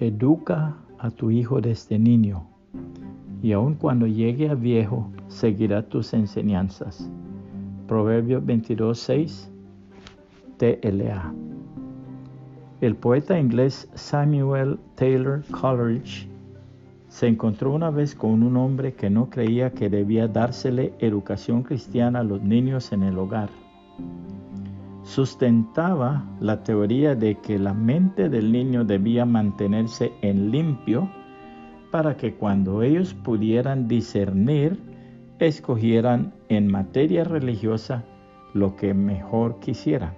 Educa a tu hijo desde niño, y aun cuando llegue a viejo, seguirá tus enseñanzas. Proverbios 22.6 TLA. El poeta inglés Samuel Taylor Coleridge se encontró una vez con un hombre que no creía que debía dársele educación cristiana a los niños en el hogar. Sustentaba la teoría de que la mente del niño debía mantenerse en limpio para que cuando ellos pudieran discernir, escogieran en materia religiosa lo que mejor quisieran.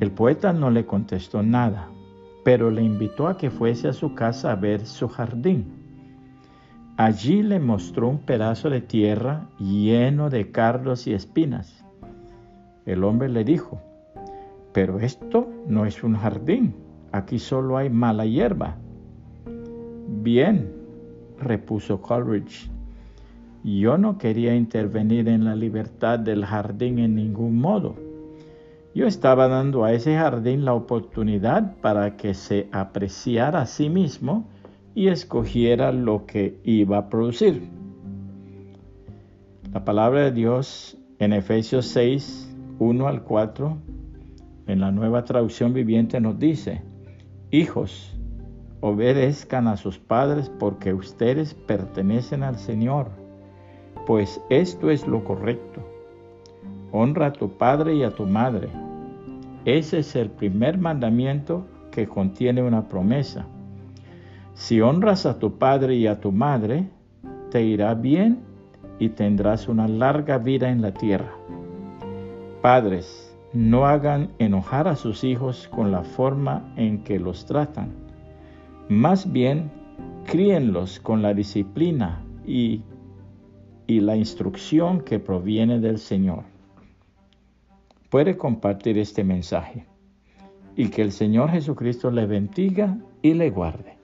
El poeta no le contestó nada, pero le invitó a que fuese a su casa a ver su jardín. Allí le mostró un pedazo de tierra lleno de cardos y espinas. El hombre le dijo, pero esto no es un jardín, aquí solo hay mala hierba. Bien, repuso Coleridge, yo no quería intervenir en la libertad del jardín en ningún modo yo estaba dando a ese jardín la oportunidad para que se apreciara a sí mismo y escogiera lo que iba a producir. La palabra de Dios en Efesios 6, 1 al 4, en la nueva traducción viviente nos dice, Hijos, obedezcan a sus padres porque ustedes pertenecen al Señor, pues esto es lo correcto. Honra a tu padre y a tu madre ese es el primer mandamiento que contiene una promesa. Si honras a tu padre y a tu madre, te irá bien y tendrás una larga vida en la tierra. Padres, no hagan enojar a sus hijos con la forma en que los tratan. Más bien, críenlos con la disciplina y, la instrucción que proviene del Señor puede compartir este mensaje. Y que el Señor Jesucristo le bendiga y le guarde.